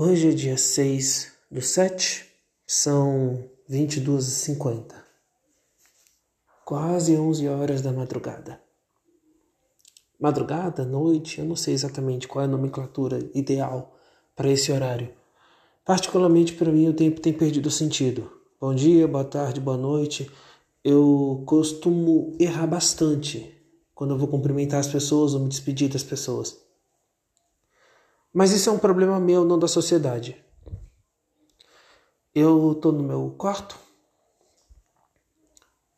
Hoje é dia 6 do 7, são 22h50. Quase 11 horas da madrugada. Madrugada, noite, eu não sei exatamente qual é a nomenclatura ideal para esse horário. Particularmente para mim, o tempo tem perdido sentido. Bom dia, boa tarde, boa noite. Eu costumo errar bastante quando eu vou cumprimentar as pessoas ou me despedir das pessoas. Mas isso é um problema meu, não da sociedade. Eu tô no meu quarto.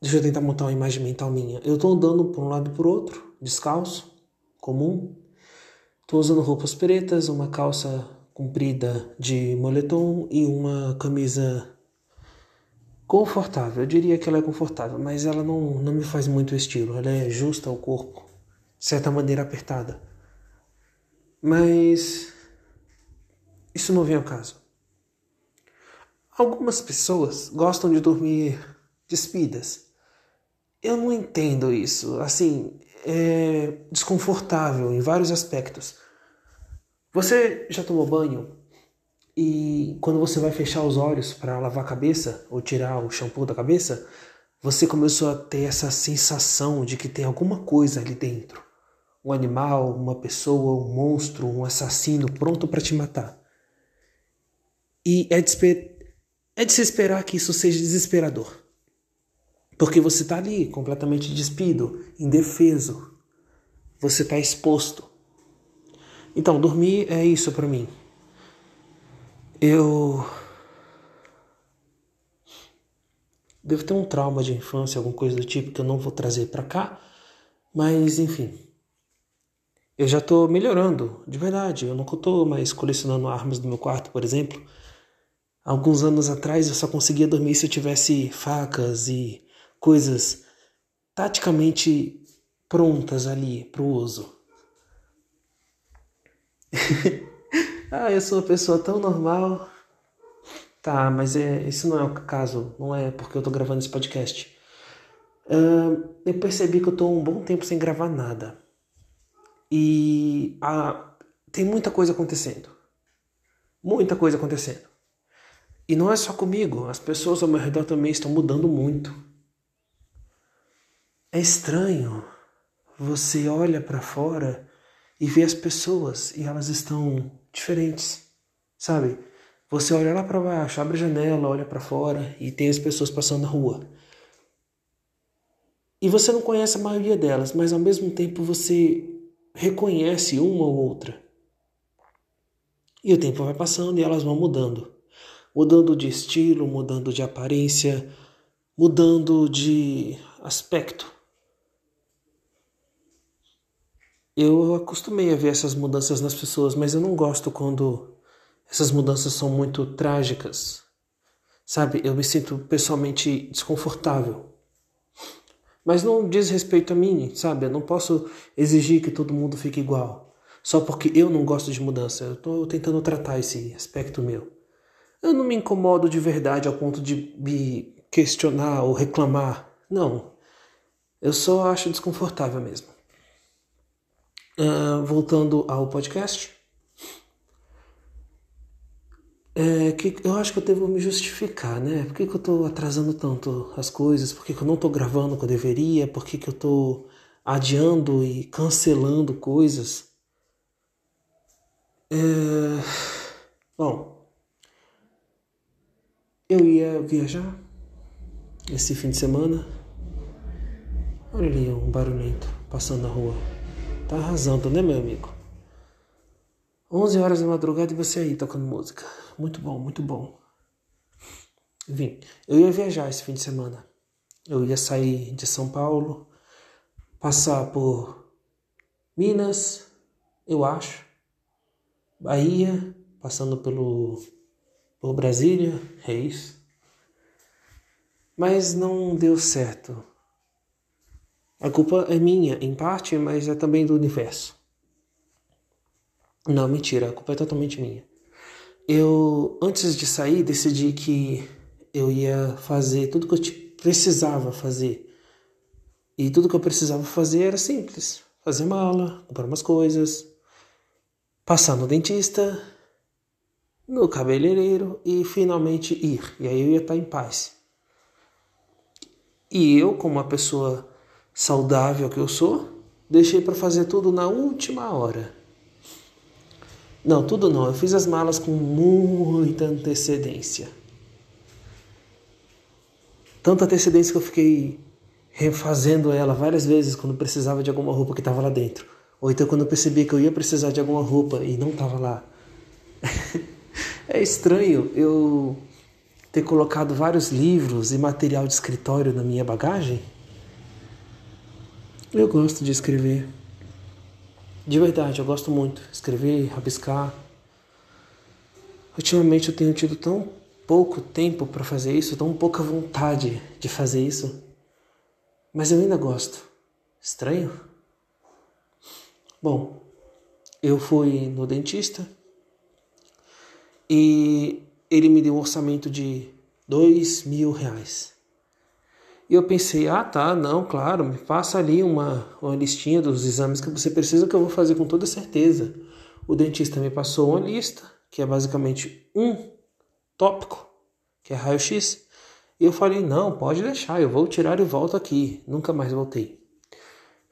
Deixa eu tentar montar uma imagem mental minha. Eu tô andando por um lado e por outro, descalço, comum. Tô usando roupas pretas, uma calça comprida de moletom e uma camisa confortável. Eu diria que ela é confortável, mas ela não, não me faz muito estilo. Ela é justa ao corpo, de certa maneira apertada. Mas isso não vem ao caso. Algumas pessoas gostam de dormir despidas. Eu não entendo isso. Assim, é desconfortável em vários aspectos. Você já tomou banho e quando você vai fechar os olhos para lavar a cabeça ou tirar o shampoo da cabeça, você começou a ter essa sensação de que tem alguma coisa ali dentro um animal, uma pessoa, um monstro, um assassino pronto para te matar. E é de, é de se esperar que isso seja desesperador. Porque você está ali completamente despido, indefeso. Você está exposto. Então, dormir é isso para mim. Eu. Devo ter um trauma de infância, alguma coisa do tipo que eu não vou trazer para cá. Mas, enfim eu já estou melhorando, de verdade. Eu não estou mais colecionando armas no meu quarto, por exemplo. Alguns anos atrás eu só conseguia dormir se eu tivesse facas e coisas taticamente prontas ali para o uso. ah, eu sou uma pessoa tão normal. Tá, mas é, isso não é o caso, não é porque eu tô gravando esse podcast. Uh, eu percebi que eu tô um bom tempo sem gravar nada. E a, tem muita coisa acontecendo. Muita coisa acontecendo. E não é só comigo, as pessoas ao meu redor também estão mudando muito. É estranho. Você olha para fora e vê as pessoas e elas estão diferentes, sabe? Você olha lá para baixo, abre a janela, olha para fora e tem as pessoas passando na rua. E você não conhece a maioria delas, mas ao mesmo tempo você reconhece uma ou outra. E o tempo vai passando e elas vão mudando. Mudando de estilo, mudando de aparência, mudando de aspecto. Eu acostumei a ver essas mudanças nas pessoas, mas eu não gosto quando essas mudanças são muito trágicas. Sabe, eu me sinto pessoalmente desconfortável. Mas não diz respeito a mim, sabe? Eu não posso exigir que todo mundo fique igual. Só porque eu não gosto de mudança. Eu estou tentando tratar esse aspecto meu. Eu não me incomodo de verdade ao ponto de me questionar ou reclamar. Não. Eu só acho desconfortável mesmo. Uh, voltando ao podcast. É, que eu acho que eu devo me justificar, né? Por que, que eu estou atrasando tanto as coisas? Por que, que eu não estou gravando o que eu deveria? Por que, que eu estou adiando e cancelando coisas? É... Bom, eu ia viajar esse fim de semana. Olha ali um barulhento passando na rua. Tá arrasando, né, meu amigo? 11 horas da madrugada e você aí tocando música. Muito bom, muito bom. Enfim, eu ia viajar esse fim de semana. Eu ia sair de São Paulo, passar por Minas, eu acho, Bahia, passando pelo por Brasília, Reis. Mas não deu certo. A culpa é minha, em parte, mas é também do universo. Não, mentira, a culpa é totalmente minha. Eu, antes de sair, decidi que eu ia fazer tudo que eu precisava fazer. E tudo que eu precisava fazer era simples: fazer mala, comprar umas coisas, passar no dentista, no cabeleireiro e finalmente ir. E aí eu ia estar em paz. E eu, como uma pessoa saudável que eu sou, deixei para fazer tudo na última hora. Não, tudo não. Eu fiz as malas com muita antecedência. Tanta antecedência que eu fiquei refazendo ela várias vezes quando precisava de alguma roupa que estava lá dentro. Ou então quando eu percebi que eu ia precisar de alguma roupa e não estava lá. é estranho eu ter colocado vários livros e material de escritório na minha bagagem. Eu gosto de escrever. De verdade, eu gosto muito. Escrever, rabiscar. Ultimamente eu tenho tido tão pouco tempo para fazer isso, tão pouca vontade de fazer isso. Mas eu ainda gosto. Estranho? Bom, eu fui no dentista e ele me deu um orçamento de dois mil reais. E eu pensei, ah tá, não, claro, me passa ali uma, uma listinha dos exames que você precisa que eu vou fazer com toda certeza. O dentista me passou uma lista, que é basicamente um tópico, que é raio-x, e eu falei: não, pode deixar, eu vou tirar e volto aqui. Nunca mais voltei.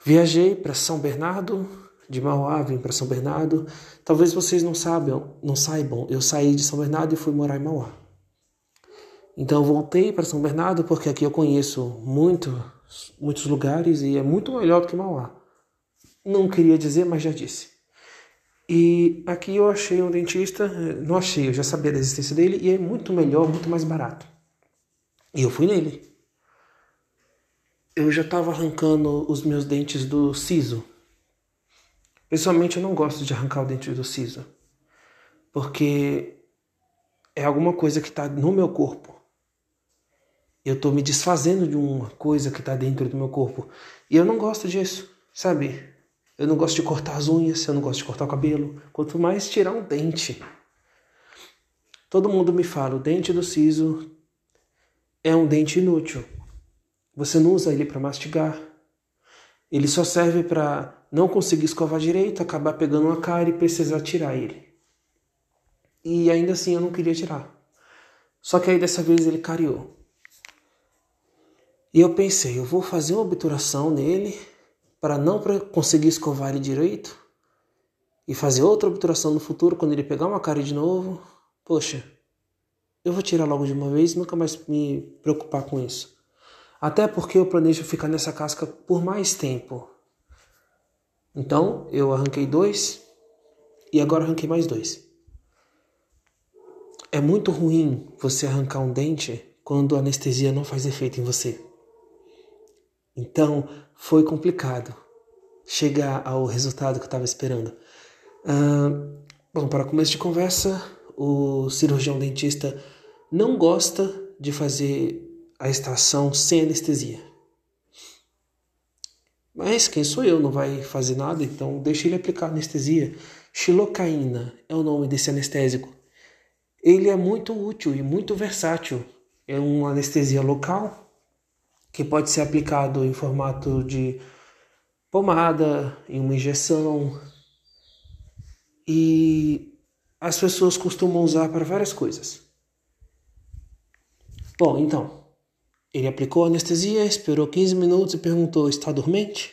Viajei para São Bernardo, de Mauá vim para São Bernardo. Talvez vocês não saibam, não saibam, eu saí de São Bernardo e fui morar em Mauá. Então voltei para São Bernardo porque aqui eu conheço muito, muitos lugares e é muito melhor do que Mauá. Não queria dizer, mas já disse. E aqui eu achei um dentista, não achei, eu já sabia da existência dele e é muito melhor, muito mais barato. E eu fui nele. Eu já estava arrancando os meus dentes do siso. Pessoalmente, eu não gosto de arrancar o dente do siso, porque é alguma coisa que está no meu corpo. Eu estou me desfazendo de uma coisa que está dentro do meu corpo. E eu não gosto disso, sabe? Eu não gosto de cortar as unhas, eu não gosto de cortar o cabelo, quanto mais tirar um dente. Todo mundo me fala, o dente do siso é um dente inútil. Você não usa ele para mastigar. Ele só serve para não conseguir escovar direito, acabar pegando uma cara e precisar tirar ele. E ainda assim eu não queria tirar. Só que aí dessa vez ele cariou. E eu pensei, eu vou fazer uma obturação nele para não conseguir escovar ele direito e fazer outra obturação no futuro quando ele pegar uma cara de novo. Poxa, eu vou tirar logo de uma vez e nunca mais me preocupar com isso. Até porque eu planejo ficar nessa casca por mais tempo. Então eu arranquei dois e agora arranquei mais dois. É muito ruim você arrancar um dente quando a anestesia não faz efeito em você. Então foi complicado chegar ao resultado que eu estava esperando. Bom, para começo de conversa, o cirurgião dentista não gosta de fazer a extração sem anestesia. Mas quem sou eu? Não vai fazer nada, então deixa ele aplicar anestesia. Xilocaína é o nome desse anestésico. Ele é muito útil e muito versátil. É uma anestesia local que pode ser aplicado em formato de pomada, em uma injeção. E as pessoas costumam usar para várias coisas. Bom, então, ele aplicou a anestesia, esperou 15 minutos e perguntou: está dormente?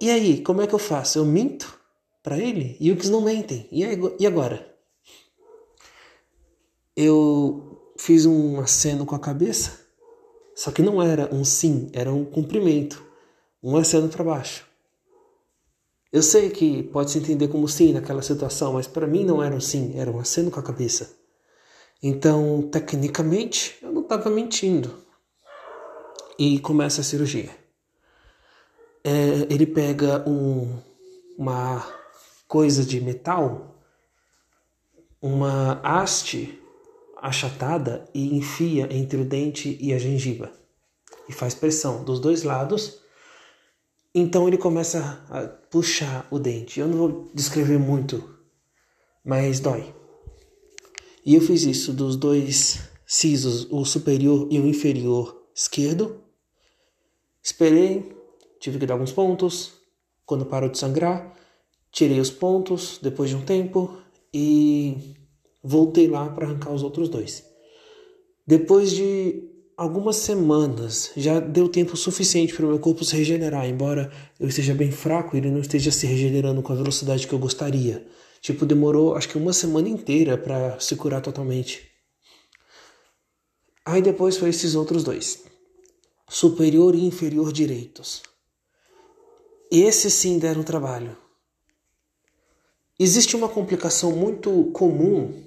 E aí, como é que eu faço? Eu minto para ele? E os não mentem. E agora? Eu fiz um aceno com a cabeça, só que não era um sim, era um cumprimento, um aceno para baixo. Eu sei que pode se entender como sim naquela situação, mas para mim não era um sim, era um aceno com a cabeça. Então, tecnicamente, eu estava mentindo. E começa a cirurgia. É, ele pega um, uma coisa de metal, uma haste achatada e enfia entre o dente e a gengiva. E faz pressão dos dois lados. Então ele começa a puxar o dente. Eu não vou descrever muito, mas dói. E eu fiz isso dos dois sisos, o superior e o inferior esquerdo. Esperei, tive que dar alguns pontos. Quando parou de sangrar, tirei os pontos depois de um tempo e voltei lá para arrancar os outros dois. Depois de algumas semanas, já deu tempo suficiente para o meu corpo se regenerar, embora eu esteja bem fraco, ele não esteja se regenerando com a velocidade que eu gostaria. Tipo, demorou acho que uma semana inteira para se curar totalmente. Aí depois foi esses outros dois. Superior e inferior direitos. Esses sim deram trabalho. Existe uma complicação muito comum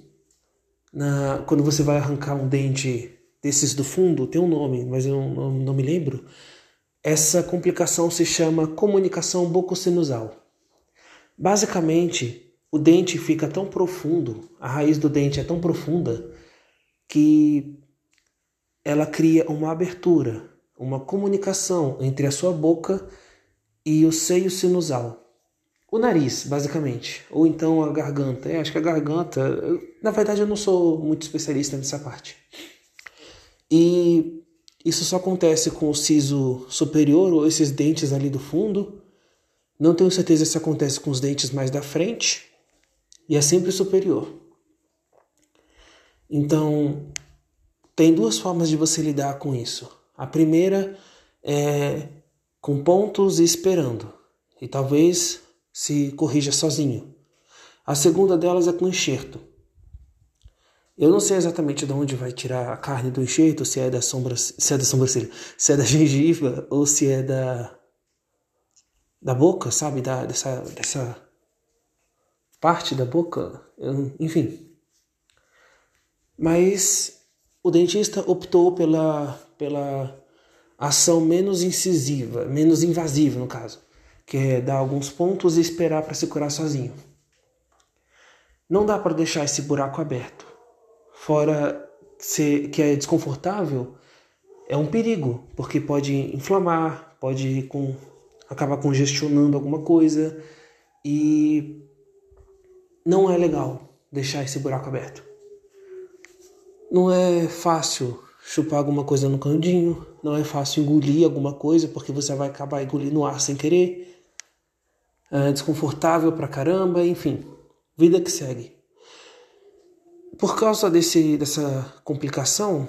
na, quando você vai arrancar um dente desses do fundo, tem um nome, mas eu não, não, me lembro. Essa complicação se chama comunicação bucosinusal. Basicamente, o dente fica tão profundo, a raiz do dente é tão profunda, que ela cria uma abertura, uma comunicação entre a sua boca e o seio sinusal. O nariz, basicamente, ou então a garganta. É, acho que a garganta. Na verdade, eu não sou muito especialista nessa parte. E isso só acontece com o siso superior ou esses dentes ali do fundo. Não tenho certeza se acontece com os dentes mais da frente. E é sempre superior. Então, tem duas formas de você lidar com isso. A primeira é com pontos e esperando. E talvez se corrija sozinho. A segunda delas é com enxerto. Eu não sei exatamente de onde vai tirar a carne do enxerto, se é da sombra, se é da sobrancelha, se é da gengiva ou se é da da boca, sabe, da dessa dessa parte da boca, eu, enfim. Mas o dentista optou pela pela ação menos incisiva, menos invasiva no caso que é dar alguns pontos e esperar para se curar sozinho. Não dá para deixar esse buraco aberto. Fora que é desconfortável, é um perigo, porque pode inflamar, pode com, acabar congestionando alguma coisa e não é legal deixar esse buraco aberto. Não é fácil chupar alguma coisa no canudinho, não é fácil engolir alguma coisa porque você vai acabar engolindo ar sem querer uh, desconfortável pra caramba, enfim, vida que segue. Por causa desse, dessa complicação,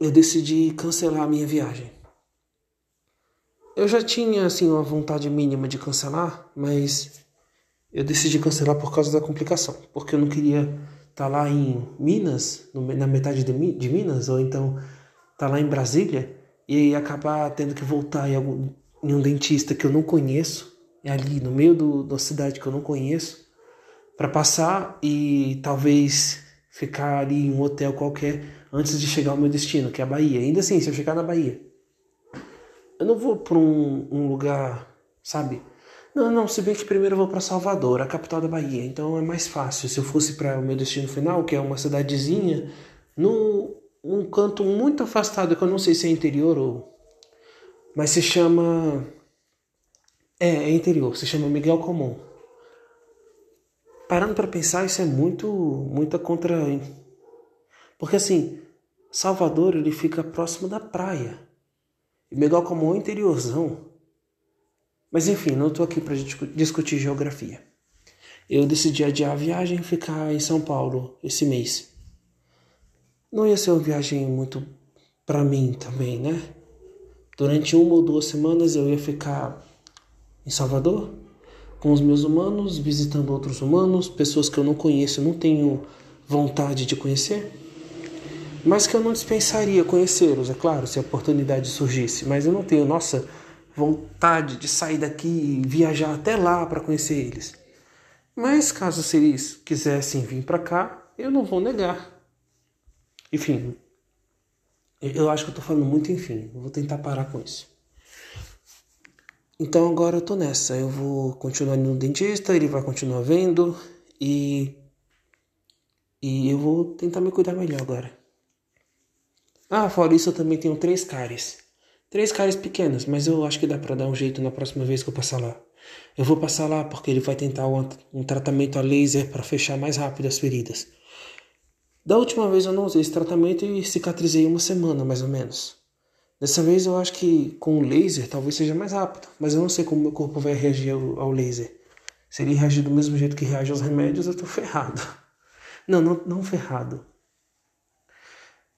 eu decidi cancelar a minha viagem. Eu já tinha assim uma vontade mínima de cancelar, mas eu decidi cancelar por causa da complicação, porque eu não queria tá lá em Minas, na metade de, Minas, ou então tá lá em Brasília e acabar tendo que voltar em, algum, em um dentista que eu não conheço é ali no meio do, da cidade que eu não conheço, para passar e talvez ficar ali em um hotel qualquer antes de chegar ao meu destino, que é a Bahia. Ainda assim, se eu chegar na Bahia, eu não vou para um, um, lugar, sabe? Não, não, se bem que primeiro eu vou para Salvador, a capital da Bahia, então é mais fácil. Se eu fosse para o meu destino final, que é uma cidadezinha, num um canto muito afastado, que eu não sei se é interior ou. Mas se chama é, é interior, se chama Miguel Comum. Parando para pensar, isso é muito, muita contra. Porque assim, Salvador ele fica próximo da praia. E Miguel Comum é interiorzão. Mas enfim, não estou aqui para discutir geografia. Eu decidi adiar a viagem e ficar em São Paulo esse mês. Não ia ser uma viagem muito para mim também, né? Durante uma ou duas semanas eu ia ficar em Salvador, com os meus humanos, visitando outros humanos, pessoas que eu não conheço, não tenho vontade de conhecer, mas que eu não dispensaria conhecê-los, é claro, se a oportunidade surgisse, mas eu não tenho, nossa, vontade de sair daqui e viajar até lá para conhecer eles. Mas caso eles quisessem vir para cá, eu não vou negar. Enfim, eu acho que eu tô falando muito enfim, vou tentar parar com isso. Então agora eu tô nessa. Eu vou continuar no dentista, ele vai continuar vendo e. E eu vou tentar me cuidar melhor agora. Ah, fora isso eu também tenho três cáries. Três cáries pequenas, mas eu acho que dá pra dar um jeito na próxima vez que eu passar lá. Eu vou passar lá porque ele vai tentar um, um tratamento a laser para fechar mais rápido as feridas. Da última vez eu não usei esse tratamento e cicatrizei uma semana mais ou menos. Dessa vez eu acho que com o laser talvez seja mais rápido, mas eu não sei como meu corpo vai reagir ao, ao laser. Se ele reagir do mesmo jeito que reage aos remédios, eu tô ferrado. Não, não, não ferrado.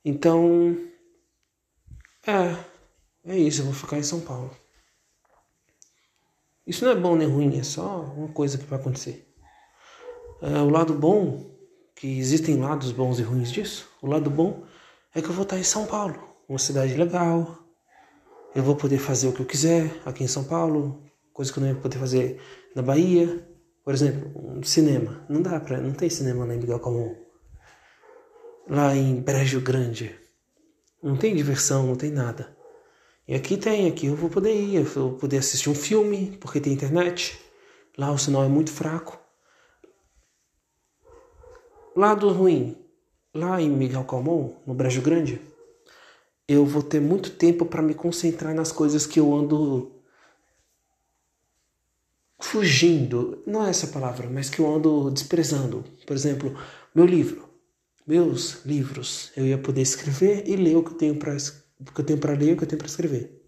Então, é, é isso, eu vou ficar em São Paulo. Isso não é bom nem ruim, é só uma coisa que vai acontecer. É, o lado bom, que existem lados bons e ruins disso, o lado bom é que eu vou estar em São Paulo, uma cidade legal. Eu vou poder fazer o que eu quiser aqui em São Paulo, coisa que eu não ia poder fazer na Bahia. Por exemplo, um cinema. Não dá pra. Não tem cinema lá em Miguel Calmon. Lá em Brejo Grande. Não tem diversão, não tem nada. E aqui tem, aqui eu vou poder ir, eu vou poder assistir um filme, porque tem internet. Lá o sinal é muito fraco. Lado ruim, lá em Miguel Calmon, no Brejo Grande, eu vou ter muito tempo para me concentrar nas coisas que eu ando fugindo, não é essa palavra, mas que eu ando desprezando. Por exemplo, meu livro, meus livros, eu ia poder escrever e ler o que eu tenho para o que eu tenho para ler, o que eu tenho para escrever.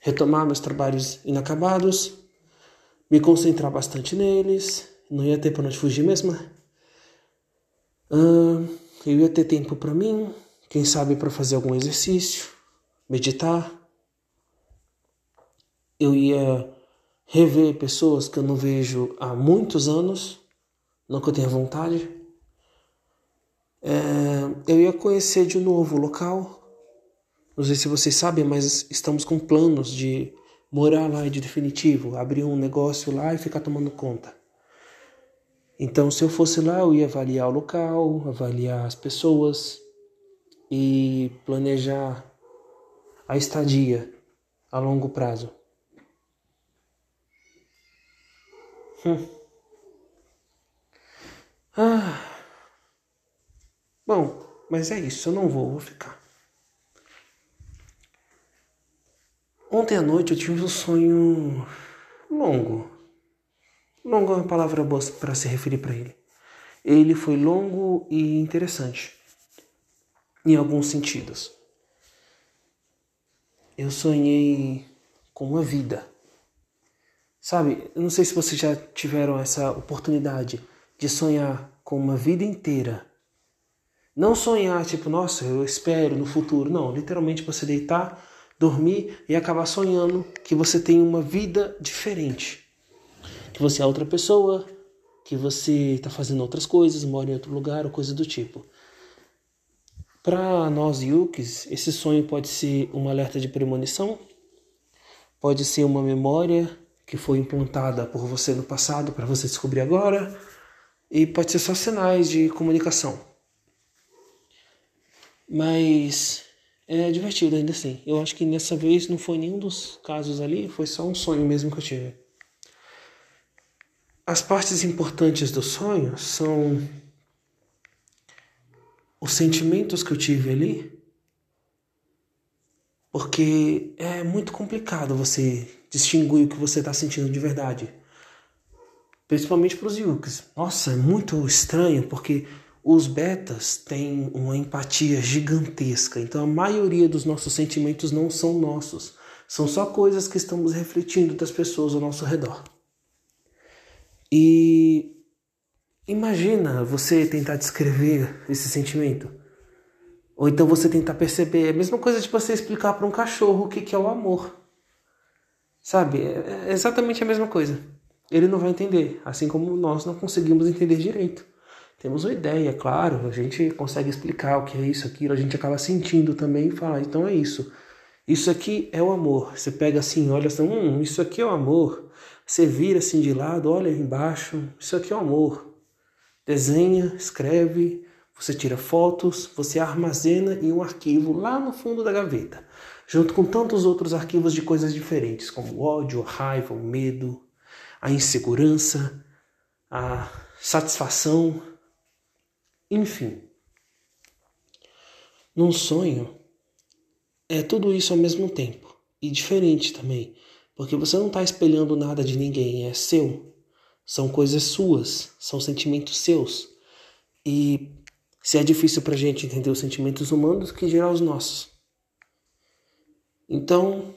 Retomar meus trabalhos inacabados, me concentrar bastante neles, não ia ter para onde fugir mesmo. Uh, eu ia ter tempo para mim, quem sabe para fazer algum exercício, meditar. Eu ia rever pessoas que eu não vejo há muitos anos, não que eu tenha vontade. É, eu ia conhecer de novo o local, não sei se vocês sabem, mas estamos com planos de morar lá de definitivo, abrir um negócio lá e ficar tomando conta. Então, se eu fosse lá, eu ia avaliar o local, avaliar as pessoas e planejar a estadia a longo prazo. Hum. Ah. Bom, mas é isso, eu não vou, vou ficar. Ontem à noite eu tive um sonho longo. Longo é uma palavra boa para se referir para ele. Ele foi longo e interessante, em alguns sentidos. Eu sonhei com uma vida. Sabe, eu não sei se vocês já tiveram essa oportunidade de sonhar com uma vida inteira. Não sonhar tipo, nossa, eu espero no futuro. Não, literalmente você deitar dormir e acabar sonhando que você tem uma vida diferente. Que você é outra pessoa, que você está fazendo outras coisas, mora em outro lugar ou coisa do tipo. Para nós yukis, esse sonho pode ser uma alerta de premonição, pode ser uma memória que foi implantada por você no passado para você descobrir agora, e pode ser só sinais de comunicação. Mas é divertido ainda assim. Eu acho que nessa vez não foi nenhum dos casos ali, foi só um sonho mesmo que eu tive. As partes importantes do sonho são os sentimentos que eu tive ali, porque é muito complicado você distinguir o que você está sentindo de verdade. Principalmente para os yukis. Nossa, é muito estranho, porque os betas têm uma empatia gigantesca, então a maioria dos nossos sentimentos não são nossos, são só coisas que estamos refletindo das pessoas ao nosso redor. E imagina você tentar descrever esse sentimento. Ou então você tentar perceber. É a mesma coisa de você explicar para um cachorro o que é o amor. Sabe? É exatamente a mesma coisa. Ele não vai entender, assim como nós não conseguimos entender direito. Temos uma ideia, claro, a gente consegue explicar o que é isso, aquilo, a gente acaba sentindo também e fala, então é isso. Isso aqui é o amor. Você pega assim, olha assim, hum, isso aqui é o amor. Você vira assim de lado, olha embaixo, isso aqui é o amor. Desenha, escreve, você tira fotos, você armazena em um arquivo lá no fundo da gaveta, junto com tantos outros arquivos de coisas diferentes, como ódio, raiva, medo, a insegurança, a satisfação, enfim, num sonho é tudo isso ao mesmo tempo e diferente também, porque você não está espelhando nada de ninguém, é seu. São coisas suas, são sentimentos seus. E se é difícil para a gente entender os sentimentos humanos, que gerar os nossos. Então,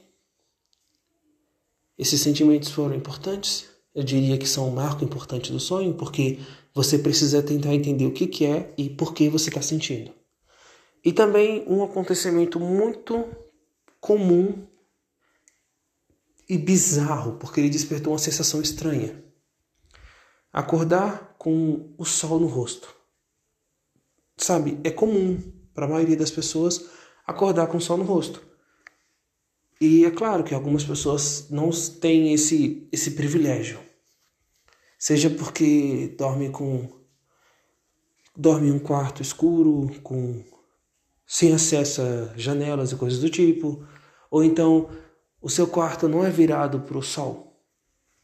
esses sentimentos foram importantes, eu diria que são um marco importante do sonho, porque você precisa tentar entender o que, que é e por que você está sentindo. E também um acontecimento muito comum e bizarro, porque ele despertou uma sensação estranha. Acordar com o sol no rosto. Sabe, é comum para a maioria das pessoas acordar com o sol no rosto. E é claro que algumas pessoas não têm esse, esse privilégio. Seja porque dorme com dorme em um quarto escuro, com sem acesso a janelas e coisas do tipo, ou então o seu quarto não é virado para o sol,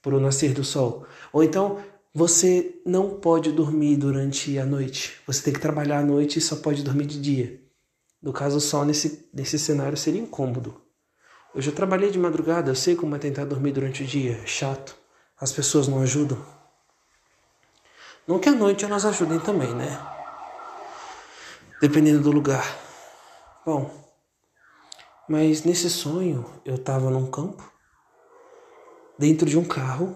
para o nascer do sol, ou então você não pode dormir durante a noite. Você tem que trabalhar à noite e só pode dormir de dia. No caso, o sol nesse, nesse cenário seria incômodo. Eu já trabalhei de madrugada, eu sei como é tentar dormir durante o dia, é chato. As pessoas não ajudam. Não que à noite elas ajudem também, né? Dependendo do lugar. Bom, mas nesse sonho eu estava num campo, dentro de um carro,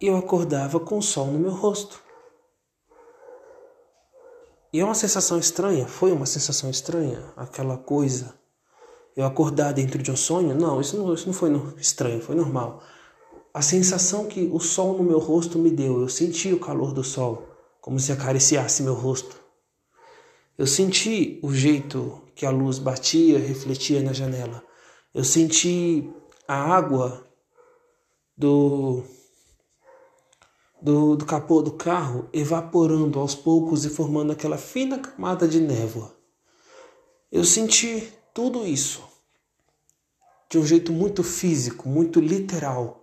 e eu acordava com o sol no meu rosto. E é uma sensação estranha, foi uma sensação estranha, aquela coisa eu acordar dentro de um sonho, não, isso não, isso não foi estranho, foi normal. A sensação que o sol no meu rosto me deu, eu senti o calor do sol, como se acariciasse meu rosto. Eu senti o jeito que a luz batia, refletia na janela. Eu senti a água do, do, do capô do carro evaporando aos poucos e formando aquela fina camada de névoa. Eu senti tudo isso de um jeito muito físico, muito literal.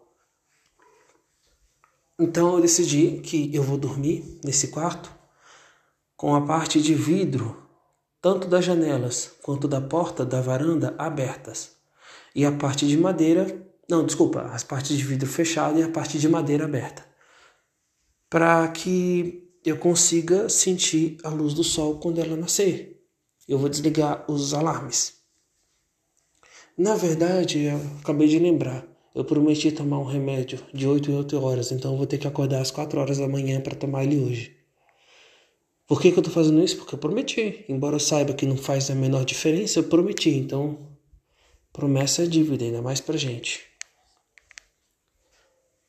Então eu decidi que eu vou dormir nesse quarto com a parte de vidro, tanto das janelas quanto da porta da varanda abertas, e a parte de madeira, não, desculpa, as partes de vidro fechado e a parte de madeira aberta, para que eu consiga sentir a luz do sol quando ela nascer. Eu vou desligar os alarmes. Na verdade, eu acabei de lembrar. Eu prometi tomar um remédio de 8 em 8 horas, então eu vou ter que acordar às 4 horas da manhã para tomar ele hoje. Por que, que eu tô fazendo isso? Porque eu prometi. Embora eu saiba que não faz a menor diferença, eu prometi. Então, promessa é dívida, ainda mais pra gente.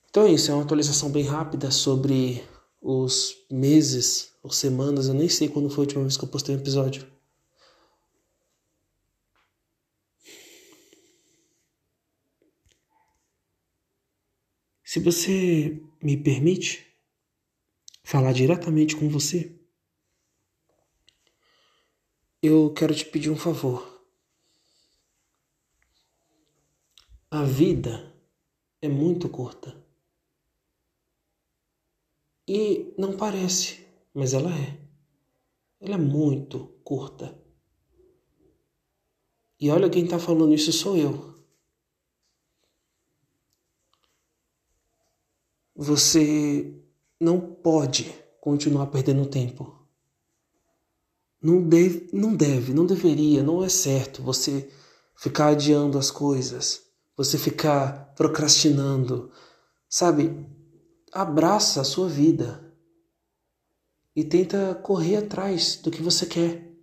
Então é isso, é uma atualização bem rápida sobre os meses ou semanas. Eu nem sei quando foi a última vez que eu postei um episódio. Se você me permite falar diretamente com você, eu quero te pedir um favor. A vida é muito curta. E não parece, mas ela é. Ela é muito curta. E olha quem está falando isso sou eu. Você não pode continuar perdendo tempo. Não deve, não deve, não deveria, não é certo você ficar adiando as coisas, você ficar procrastinando. Sabe? Abraça a sua vida e tenta correr atrás do que você quer.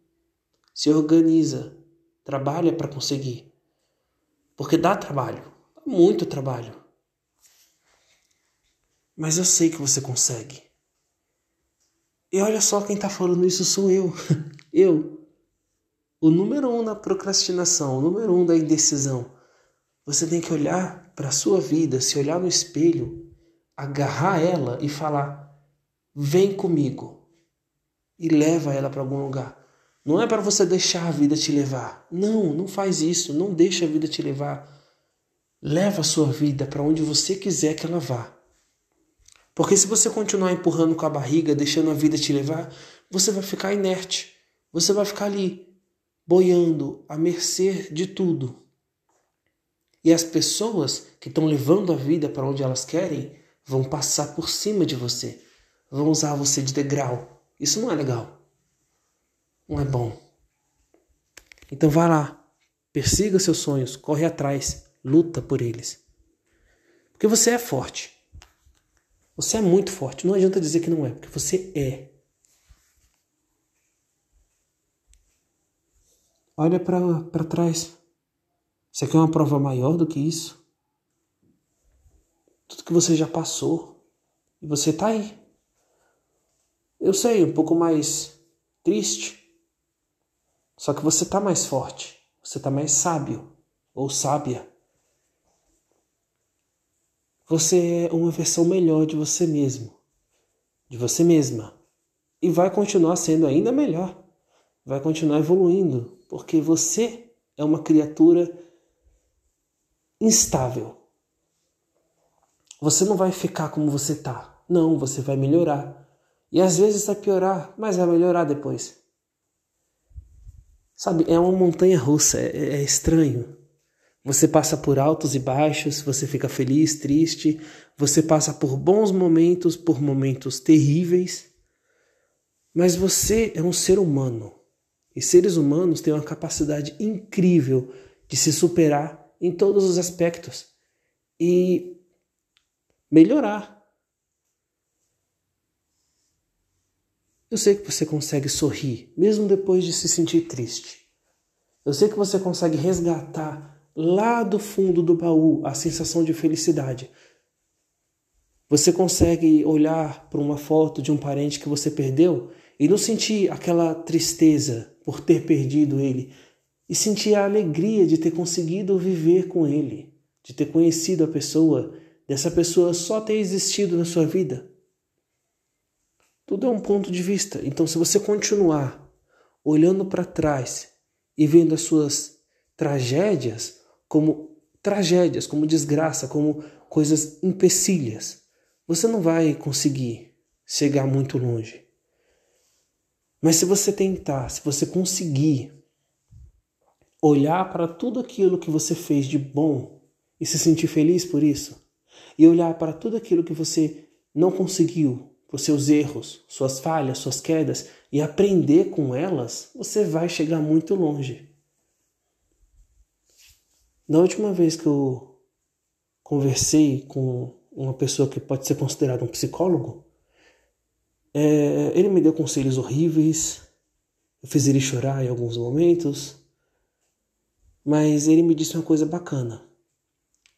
Se organiza, trabalha para conseguir. Porque dá trabalho, muito trabalho. Mas eu sei que você consegue. E olha só quem está falando isso sou eu. eu. O número um na procrastinação, o número um da indecisão. Você tem que olhar para sua vida, se olhar no espelho, agarrar ela e falar: vem comigo. E leva ela para algum lugar. Não é para você deixar a vida te levar. Não, não faz isso. Não deixa a vida te levar. Leva a sua vida para onde você quiser que ela vá. Porque se você continuar empurrando com a barriga, deixando a vida te levar, você vai ficar inerte. Você vai ficar ali, boiando, à mercê de tudo. E as pessoas que estão levando a vida para onde elas querem vão passar por cima de você, vão usar você de degrau. Isso não é legal. Não é bom. Então vá lá, persiga seus sonhos, corre atrás, luta por eles. Porque você é forte. Você é muito forte. Não adianta dizer que não é, porque você é. Olha para trás. Você quer uma prova maior do que isso? Tudo que você já passou. E você tá aí. Eu sei, um pouco mais triste. Só que você tá mais forte. Você tá mais sábio ou sábia. Você é uma versão melhor de você mesmo, de você mesma. E vai continuar sendo ainda melhor. Vai continuar evoluindo, porque você é uma criatura instável. Você não vai ficar como você tá. Não, você vai melhorar. E às vezes vai piorar, mas vai melhorar depois. Sabe, é uma montanha russa, é, é estranho. Você passa por altos e baixos, você fica feliz, triste, você passa por bons momentos, por momentos terríveis. Mas você é um ser humano. E seres humanos têm uma capacidade incrível de se superar em todos os aspectos e melhorar. Eu sei que você consegue sorrir, mesmo depois de se sentir triste. Eu sei que você consegue resgatar lá do fundo do baú a sensação de felicidade. Você consegue olhar para uma foto de um parente que você perdeu e não sentir aquela tristeza por ter perdido ele, e sentir a alegria de ter conseguido viver com ele, de ter conhecido a pessoa, dessa pessoa só ter existido na sua vida. Tudo é um ponto de vista. Então, se você continuar olhando para trás e vendo as suas tragédias como tragédias, como desgraça, como coisas empecilhas, você não vai conseguir chegar muito longe. Mas se você tentar, se você conseguir olhar para tudo aquilo que você fez de bom e se sentir feliz por isso, e olhar para tudo aquilo que você não conseguiu por seus erros, suas falhas, suas quedas e aprender com elas, você vai chegar muito longe. Na última vez que eu conversei com uma pessoa que pode ser considerada um psicólogo, é, ele me deu conselhos horríveis, eu fiz ele chorar em alguns momentos, mas ele me disse uma coisa bacana.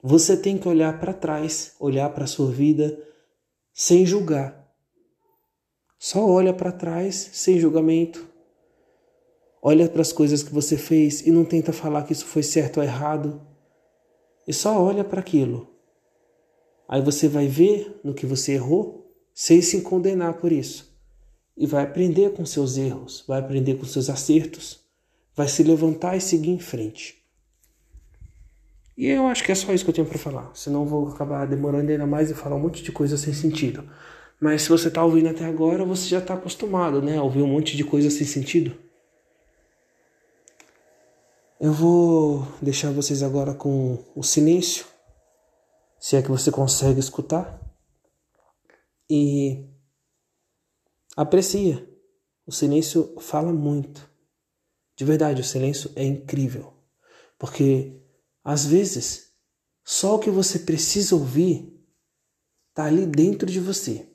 Você tem que olhar para trás, olhar para a sua vida sem julgar. Só olha para trás sem julgamento. Olha para as coisas que você fez e não tenta falar que isso foi certo ou errado. E só olha para aquilo. Aí você vai ver no que você errou sem se condenar por isso. E vai aprender com seus erros, vai aprender com seus acertos, vai se levantar e seguir em frente. E eu acho que é só isso que eu tenho para falar, senão vou acabar demorando ainda mais e falar um monte de coisa sem sentido. Mas se você está ouvindo até agora, você já está acostumado, né? A ouvir um monte de coisa sem sentido. Eu vou deixar vocês agora com o silêncio, se é que você consegue escutar. E aprecia. O silêncio fala muito. De verdade, o silêncio é incrível. Porque às vezes só o que você precisa ouvir está ali dentro de você.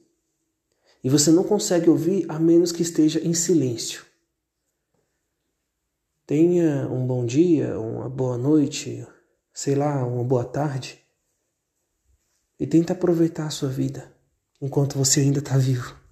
E você não consegue ouvir a menos que esteja em silêncio. Tenha um bom dia, uma boa noite, sei lá, uma boa tarde. E tenta aproveitar a sua vida enquanto você ainda está vivo.